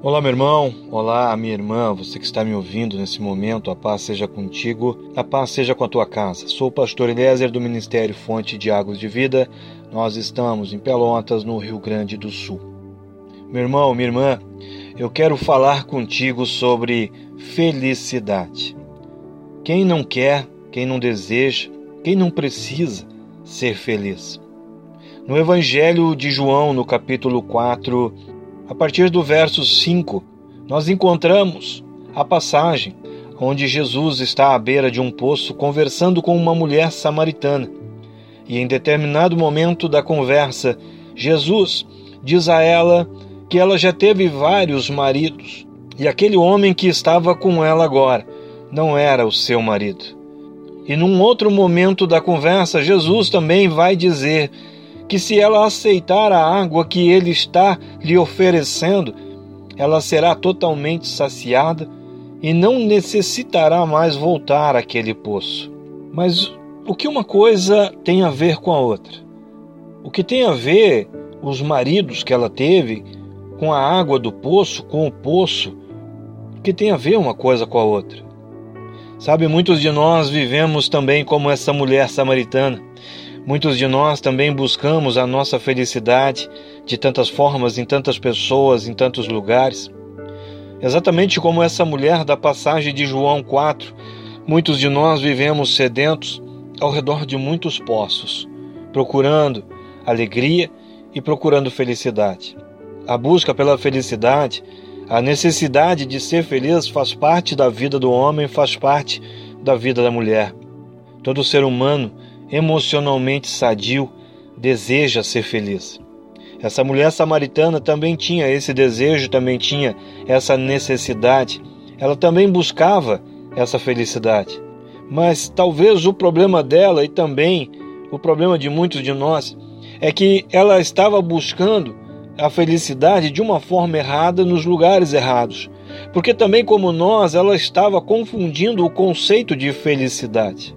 Olá, meu irmão. Olá, minha irmã. Você que está me ouvindo nesse momento, a paz seja contigo, a paz seja com a tua casa. Sou o pastor Eliezer do Ministério Fonte de Águas de Vida. Nós estamos em Pelotas, no Rio Grande do Sul. Meu irmão, minha irmã, eu quero falar contigo sobre felicidade. Quem não quer, quem não deseja, quem não precisa ser feliz? No Evangelho de João, no capítulo 4, a partir do verso 5, nós encontramos a passagem onde Jesus está à beira de um poço conversando com uma mulher samaritana. E em determinado momento da conversa, Jesus diz a ela que ela já teve vários maridos e aquele homem que estava com ela agora não era o seu marido. E num outro momento da conversa, Jesus também vai dizer que se ela aceitar a água que ele está lhe oferecendo, ela será totalmente saciada e não necessitará mais voltar àquele poço. Mas o que uma coisa tem a ver com a outra? O que tem a ver os maridos que ela teve com a água do poço, com o poço? O que tem a ver uma coisa com a outra? Sabe, muitos de nós vivemos também como essa mulher samaritana. Muitos de nós também buscamos a nossa felicidade de tantas formas, em tantas pessoas, em tantos lugares. Exatamente como essa mulher da passagem de João 4, muitos de nós vivemos sedentos ao redor de muitos poços, procurando alegria e procurando felicidade. A busca pela felicidade, a necessidade de ser feliz faz parte da vida do homem, faz parte da vida da mulher. Todo ser humano emocionalmente sadio, deseja ser feliz. Essa mulher samaritana também tinha esse desejo, também tinha essa necessidade. Ela também buscava essa felicidade. Mas talvez o problema dela e também o problema de muitos de nós é que ela estava buscando a felicidade de uma forma errada nos lugares errados. Porque também como nós, ela estava confundindo o conceito de felicidade.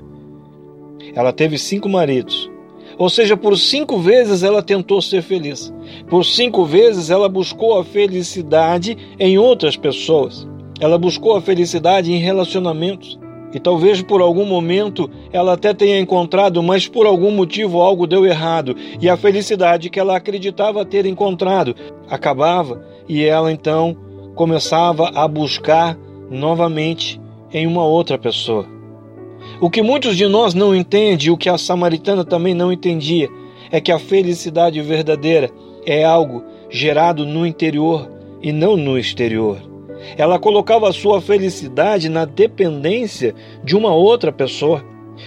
Ela teve cinco maridos. Ou seja, por cinco vezes ela tentou ser feliz. Por cinco vezes ela buscou a felicidade em outras pessoas. Ela buscou a felicidade em relacionamentos. E talvez por algum momento ela até tenha encontrado, mas por algum motivo algo deu errado. E a felicidade que ela acreditava ter encontrado acabava. E ela então começava a buscar novamente em uma outra pessoa. O que muitos de nós não entendem, o que a samaritana também não entendia, é que a felicidade verdadeira é algo gerado no interior e não no exterior. Ela colocava a sua felicidade na dependência de uma outra pessoa.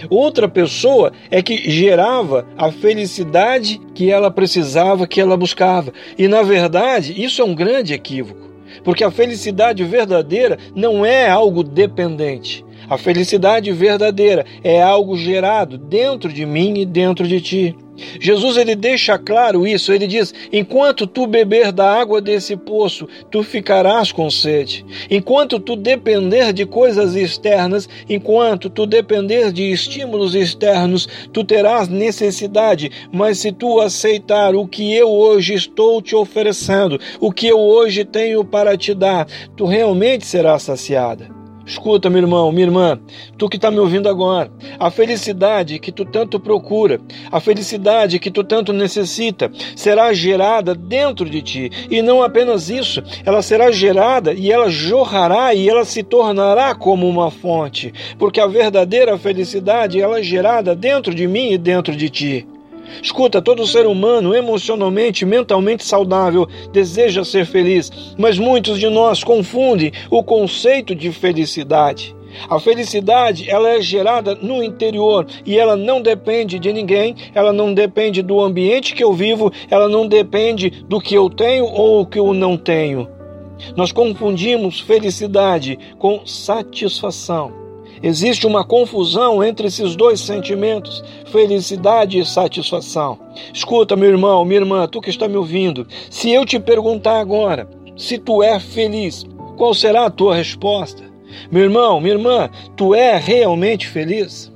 Outra pessoa é que gerava a felicidade que ela precisava, que ela buscava. E na verdade, isso é um grande equívoco, porque a felicidade verdadeira não é algo dependente. A felicidade verdadeira é algo gerado dentro de mim e dentro de ti. Jesus ele deixa claro isso, ele diz: enquanto tu beber da água desse poço, tu ficarás com sede. Enquanto tu depender de coisas externas, enquanto tu depender de estímulos externos, tu terás necessidade, mas se tu aceitar o que eu hoje estou te oferecendo, o que eu hoje tenho para te dar, tu realmente serás saciada. Escuta, meu irmão, minha irmã, tu que está me ouvindo agora, a felicidade que tu tanto procura, a felicidade que tu tanto necessita, será gerada dentro de ti. E não apenas isso, ela será gerada e ela jorrará e ela se tornará como uma fonte, porque a verdadeira felicidade ela é gerada dentro de mim e dentro de ti. Escuta, todo ser humano, emocionalmente, mentalmente saudável, deseja ser feliz, mas muitos de nós confundem o conceito de felicidade. A felicidade, ela é gerada no interior e ela não depende de ninguém, ela não depende do ambiente que eu vivo, ela não depende do que eu tenho ou o que eu não tenho. Nós confundimos felicidade com satisfação. Existe uma confusão entre esses dois sentimentos, felicidade e satisfação. Escuta, meu irmão, minha irmã, tu que está me ouvindo, se eu te perguntar agora se tu é feliz, qual será a tua resposta? Meu irmão, minha irmã, tu é realmente feliz?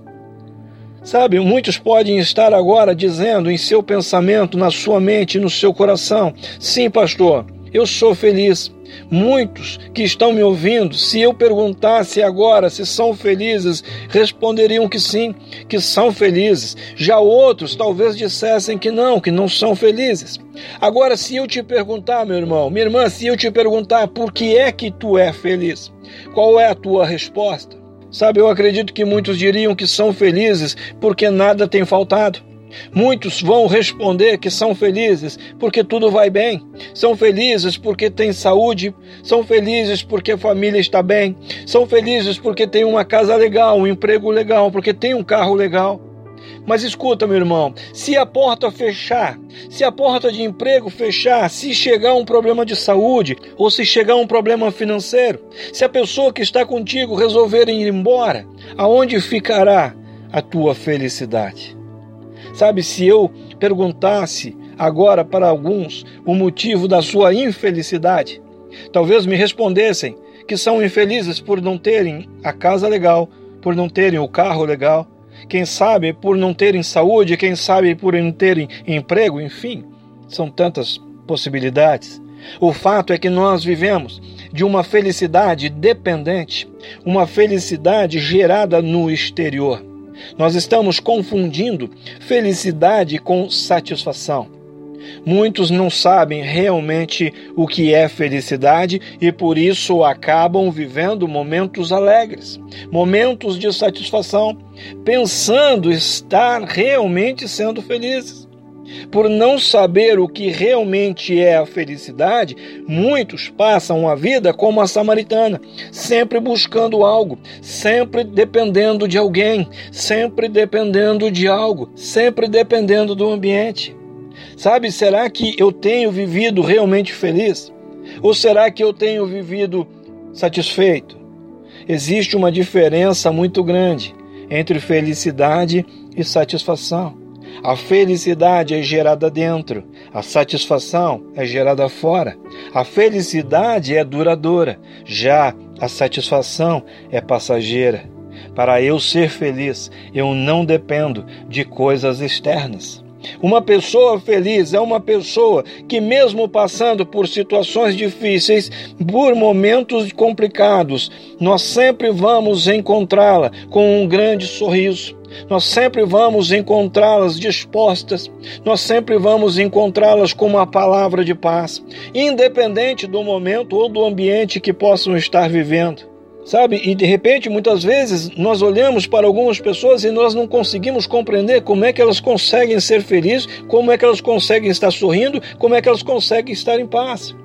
Sabe, muitos podem estar agora dizendo em seu pensamento, na sua mente, no seu coração: sim, pastor, eu sou feliz. Muitos que estão me ouvindo, se eu perguntasse agora se são felizes, responderiam que sim, que são felizes. Já outros talvez dissessem que não, que não são felizes. Agora, se eu te perguntar, meu irmão, minha irmã, se eu te perguntar por que é que tu é feliz, qual é a tua resposta? Sabe, eu acredito que muitos diriam que são felizes porque nada tem faltado. Muitos vão responder que são felizes porque tudo vai bem, são felizes porque têm saúde, são felizes porque a família está bem, são felizes porque tem uma casa legal, um emprego legal, porque tem um carro legal. Mas escuta, meu irmão, se a porta fechar, se a porta de emprego fechar, se chegar um problema de saúde ou se chegar um problema financeiro, se a pessoa que está contigo resolver ir embora, aonde ficará a tua felicidade? Sabe, se eu perguntasse agora para alguns o motivo da sua infelicidade, talvez me respondessem que são infelizes por não terem a casa legal, por não terem o carro legal, quem sabe por não terem saúde, quem sabe por não terem emprego, enfim, são tantas possibilidades. O fato é que nós vivemos de uma felicidade dependente, uma felicidade gerada no exterior. Nós estamos confundindo felicidade com satisfação. Muitos não sabem realmente o que é felicidade e por isso acabam vivendo momentos alegres, momentos de satisfação, pensando estar realmente sendo felizes. Por não saber o que realmente é a felicidade, muitos passam a vida como a samaritana, sempre buscando algo, sempre dependendo de alguém, sempre dependendo de algo, sempre dependendo do ambiente. Sabe, será que eu tenho vivido realmente feliz? Ou será que eu tenho vivido satisfeito? Existe uma diferença muito grande entre felicidade e satisfação. A felicidade é gerada dentro, a satisfação é gerada fora. A felicidade é duradoura, já a satisfação é passageira. Para eu ser feliz, eu não dependo de coisas externas. Uma pessoa feliz é uma pessoa que, mesmo passando por situações difíceis, por momentos complicados, nós sempre vamos encontrá-la com um grande sorriso. Nós sempre vamos encontrá-las dispostas, nós sempre vamos encontrá-las com uma palavra de paz, independente do momento ou do ambiente que possam estar vivendo. Sabe? E de repente, muitas vezes, nós olhamos para algumas pessoas e nós não conseguimos compreender como é que elas conseguem ser felizes, como é que elas conseguem estar sorrindo, como é que elas conseguem estar em paz.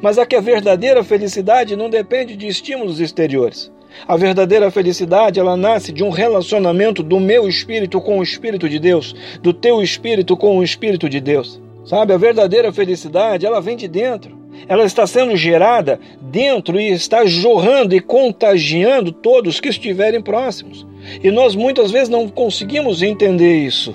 Mas é que a verdadeira felicidade não depende de estímulos exteriores. A verdadeira felicidade, ela nasce de um relacionamento do meu espírito com o espírito de Deus, do teu espírito com o espírito de Deus. Sabe, a verdadeira felicidade, ela vem de dentro ela está sendo gerada dentro e está jorrando e contagiando todos que estiverem próximos. E nós muitas vezes não conseguimos entender isso.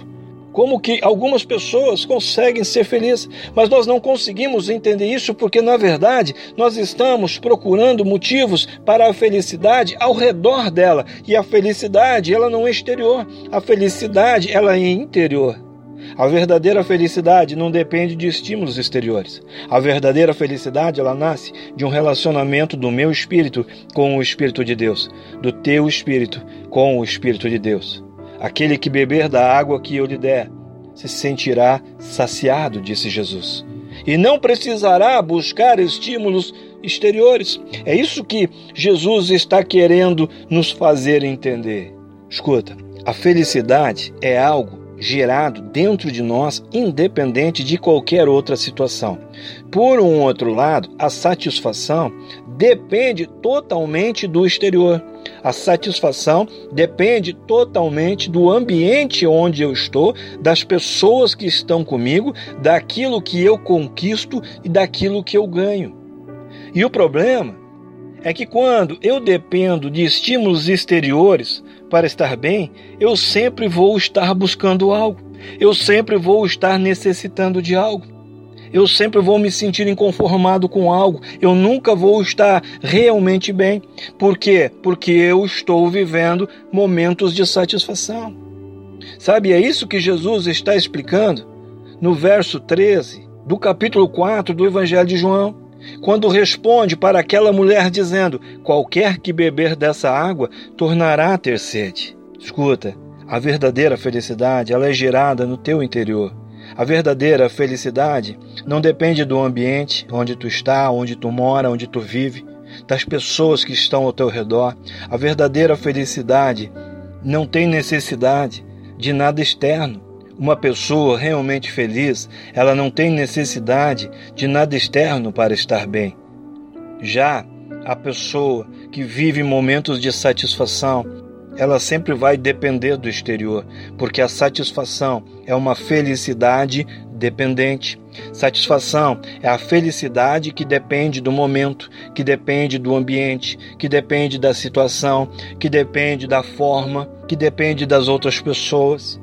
Como que algumas pessoas conseguem ser felizes, mas nós não conseguimos entender isso porque, na verdade, nós estamos procurando motivos para a felicidade ao redor dela. E a felicidade, ela não é exterior, a felicidade, ela é interior. A verdadeira felicidade não depende de estímulos exteriores. A verdadeira felicidade, ela nasce de um relacionamento do meu espírito com o espírito de Deus, do teu espírito com o espírito de Deus. Aquele que beber da água que eu lhe der, se sentirá saciado, disse Jesus. E não precisará buscar estímulos exteriores. É isso que Jesus está querendo nos fazer entender. Escuta, a felicidade é algo gerado dentro de nós, independente de qualquer outra situação. Por um outro lado, a satisfação depende totalmente do exterior. A satisfação depende totalmente do ambiente onde eu estou, das pessoas que estão comigo, daquilo que eu conquisto e daquilo que eu ganho. E o problema é que quando eu dependo de estímulos exteriores para estar bem, eu sempre vou estar buscando algo, eu sempre vou estar necessitando de algo. Eu sempre vou me sentir inconformado com algo, eu nunca vou estar realmente bem. Por quê? Porque eu estou vivendo momentos de satisfação. Sabe, é isso que Jesus está explicando no verso 13 do capítulo 4 do Evangelho de João quando responde para aquela mulher dizendo: Qualquer que beber dessa água tornará a ter sede. Escuta, a verdadeira felicidade ela é gerada no teu interior. A verdadeira felicidade não depende do ambiente onde tu está, onde tu mora, onde tu vive, das pessoas que estão ao teu redor. A verdadeira felicidade não tem necessidade de nada externo. Uma pessoa realmente feliz, ela não tem necessidade de nada externo para estar bem. Já a pessoa que vive momentos de satisfação, ela sempre vai depender do exterior, porque a satisfação é uma felicidade dependente. Satisfação é a felicidade que depende do momento, que depende do ambiente, que depende da situação, que depende da forma, que depende das outras pessoas.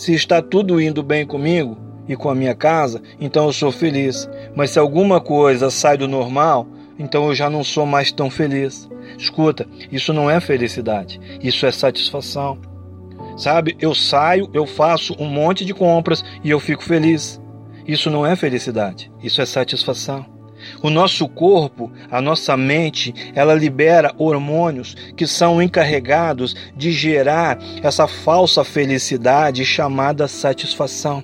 Se está tudo indo bem comigo e com a minha casa, então eu sou feliz. Mas se alguma coisa sai do normal, então eu já não sou mais tão feliz. Escuta, isso não é felicidade, isso é satisfação. Sabe, eu saio, eu faço um monte de compras e eu fico feliz. Isso não é felicidade, isso é satisfação. O nosso corpo, a nossa mente, ela libera hormônios que são encarregados de gerar essa falsa felicidade chamada satisfação.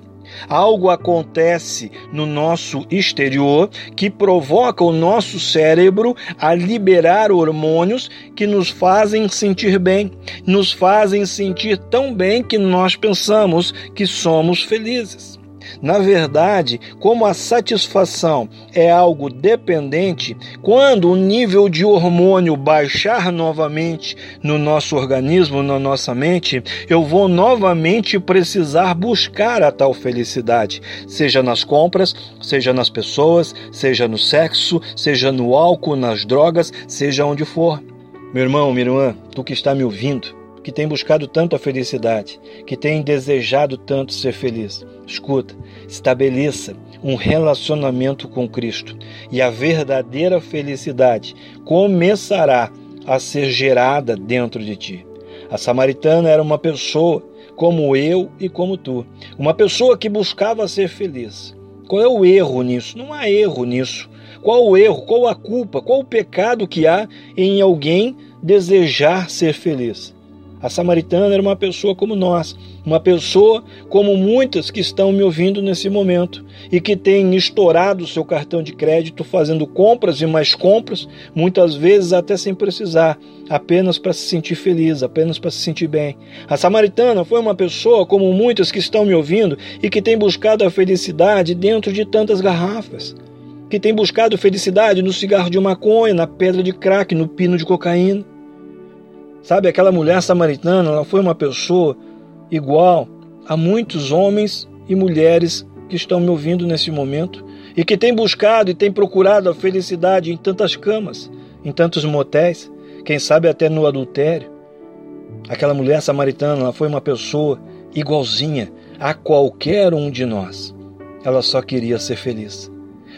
Algo acontece no nosso exterior que provoca o nosso cérebro a liberar hormônios que nos fazem sentir bem, nos fazem sentir tão bem que nós pensamos que somos felizes. Na verdade, como a satisfação é algo dependente, quando o nível de hormônio baixar novamente no nosso organismo, na nossa mente, eu vou novamente precisar buscar a tal felicidade, seja nas compras, seja nas pessoas, seja no sexo, seja no álcool, nas drogas, seja onde for. Meu irmão, minha irmã, tu que está me ouvindo, que tem buscado tanto a felicidade, que tem desejado tanto ser feliz. Escuta, estabeleça um relacionamento com Cristo e a verdadeira felicidade começará a ser gerada dentro de ti. A samaritana era uma pessoa como eu e como tu, uma pessoa que buscava ser feliz. Qual é o erro nisso? Não há erro nisso. Qual o erro? Qual a culpa? Qual o pecado que há em alguém desejar ser feliz? A samaritana era uma pessoa como nós, uma pessoa como muitas que estão me ouvindo nesse momento e que têm estourado o seu cartão de crédito fazendo compras e mais compras, muitas vezes até sem precisar, apenas para se sentir feliz, apenas para se sentir bem. A samaritana foi uma pessoa como muitas que estão me ouvindo e que tem buscado a felicidade dentro de tantas garrafas que tem buscado felicidade no cigarro de maconha, na pedra de crack, no pino de cocaína. Sabe, aquela mulher samaritana, ela foi uma pessoa igual a muitos homens e mulheres que estão me ouvindo nesse momento e que tem buscado e tem procurado a felicidade em tantas camas, em tantos motéis, quem sabe até no adultério. Aquela mulher samaritana, ela foi uma pessoa igualzinha a qualquer um de nós. Ela só queria ser feliz.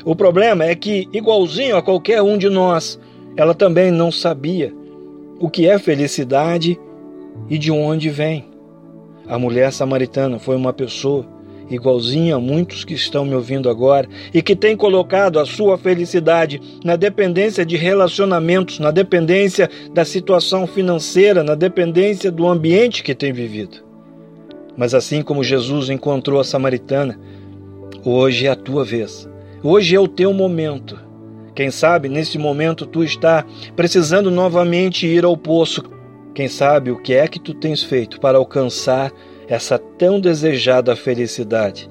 O problema é que, igualzinho a qualquer um de nós, ela também não sabia o que é felicidade e de onde vem. A mulher samaritana foi uma pessoa igualzinha a muitos que estão me ouvindo agora e que tem colocado a sua felicidade na dependência de relacionamentos, na dependência da situação financeira, na dependência do ambiente que tem vivido. Mas assim como Jesus encontrou a samaritana, hoje é a tua vez. Hoje é o teu momento quem sabe nesse momento tu está precisando novamente ir ao poço. Quem sabe o que é que tu tens feito para alcançar essa tão desejada felicidade?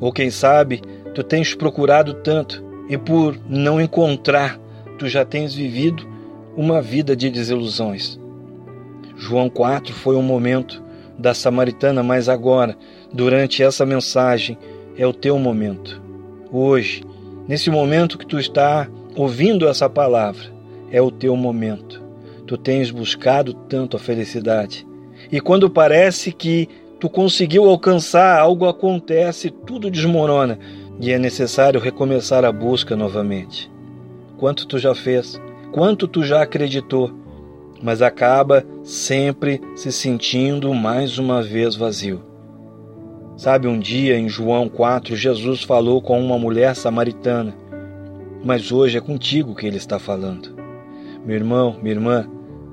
Ou quem sabe tu tens procurado tanto e por não encontrar, tu já tens vivido uma vida de desilusões. João 4 foi um momento da samaritana, mas agora, durante essa mensagem, é o teu momento. Hoje, nesse momento que tu está ouvindo essa palavra, é o teu momento. Tu tens buscado tanto a felicidade. E quando parece que tu conseguiu alcançar, algo acontece, tudo desmorona e é necessário recomeçar a busca novamente. Quanto tu já fez, quanto tu já acreditou, mas acaba sempre se sentindo mais uma vez vazio. Sabe, um dia em João 4, Jesus falou com uma mulher samaritana, mas hoje é contigo que ele está falando. Meu irmão, minha irmã,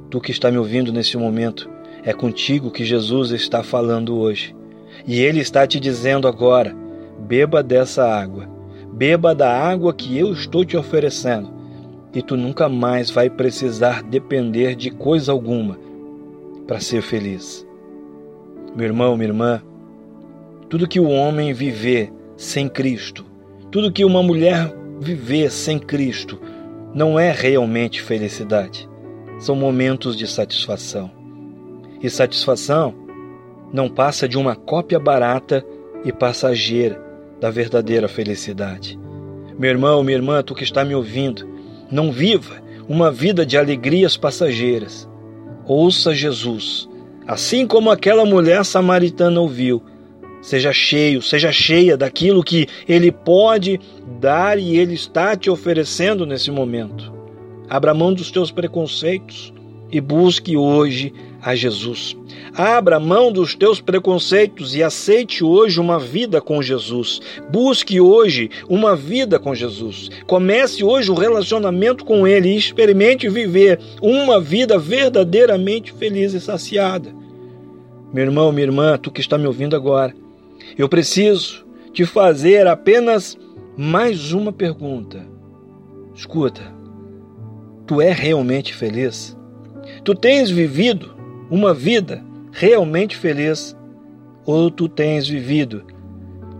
tu que está me ouvindo nesse momento, é contigo que Jesus está falando hoje. E ele está te dizendo agora: beba dessa água, beba da água que eu estou te oferecendo, e tu nunca mais vai precisar depender de coisa alguma para ser feliz. Meu irmão, minha irmã, tudo que o homem viver sem Cristo, tudo que uma mulher viver sem Cristo, não é realmente felicidade. São momentos de satisfação. E satisfação não passa de uma cópia barata e passageira da verdadeira felicidade. Meu irmão, minha irmã, tu que está me ouvindo, não viva uma vida de alegrias passageiras. Ouça Jesus, assim como aquela mulher samaritana ouviu Seja cheio, seja cheia daquilo que Ele pode dar e Ele está te oferecendo nesse momento. Abra mão dos teus preconceitos e busque hoje a Jesus. Abra mão dos teus preconceitos e aceite hoje uma vida com Jesus. Busque hoje uma vida com Jesus. Comece hoje um relacionamento com Ele e experimente viver uma vida verdadeiramente feliz e saciada. Meu irmão, minha irmã, tu que está me ouvindo agora, eu preciso te fazer apenas mais uma pergunta. Escuta, tu é realmente feliz? Tu tens vivido uma vida realmente feliz ou tu tens vivido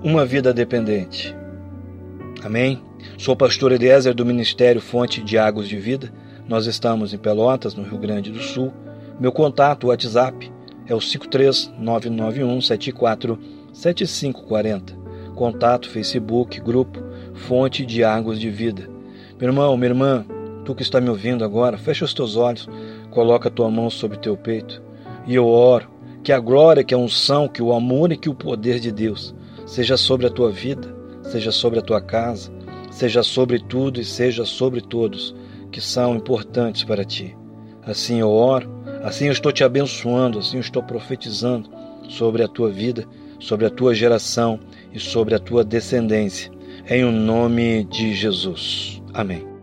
uma vida dependente? Amém? Sou o pastor Eliezer do Ministério Fonte de Águas de Vida. Nós estamos em Pelotas, no Rio Grande do Sul. Meu contato, WhatsApp, é o 53991 74 7540. Contato Facebook, grupo Fonte de Águas de Vida. Meu irmão, minha irmã, tu que está me ouvindo agora, fecha os teus olhos, coloca a tua mão sobre teu peito e eu oro que a glória, que a unção, que o amor e que o poder de Deus seja sobre a tua vida, seja sobre a tua casa, seja sobre tudo e seja sobre todos que são importantes para ti. Assim eu oro, assim eu estou te abençoando, assim eu estou profetizando sobre a tua vida sobre a tua geração e sobre a tua descendência. Em o nome de Jesus. Amém.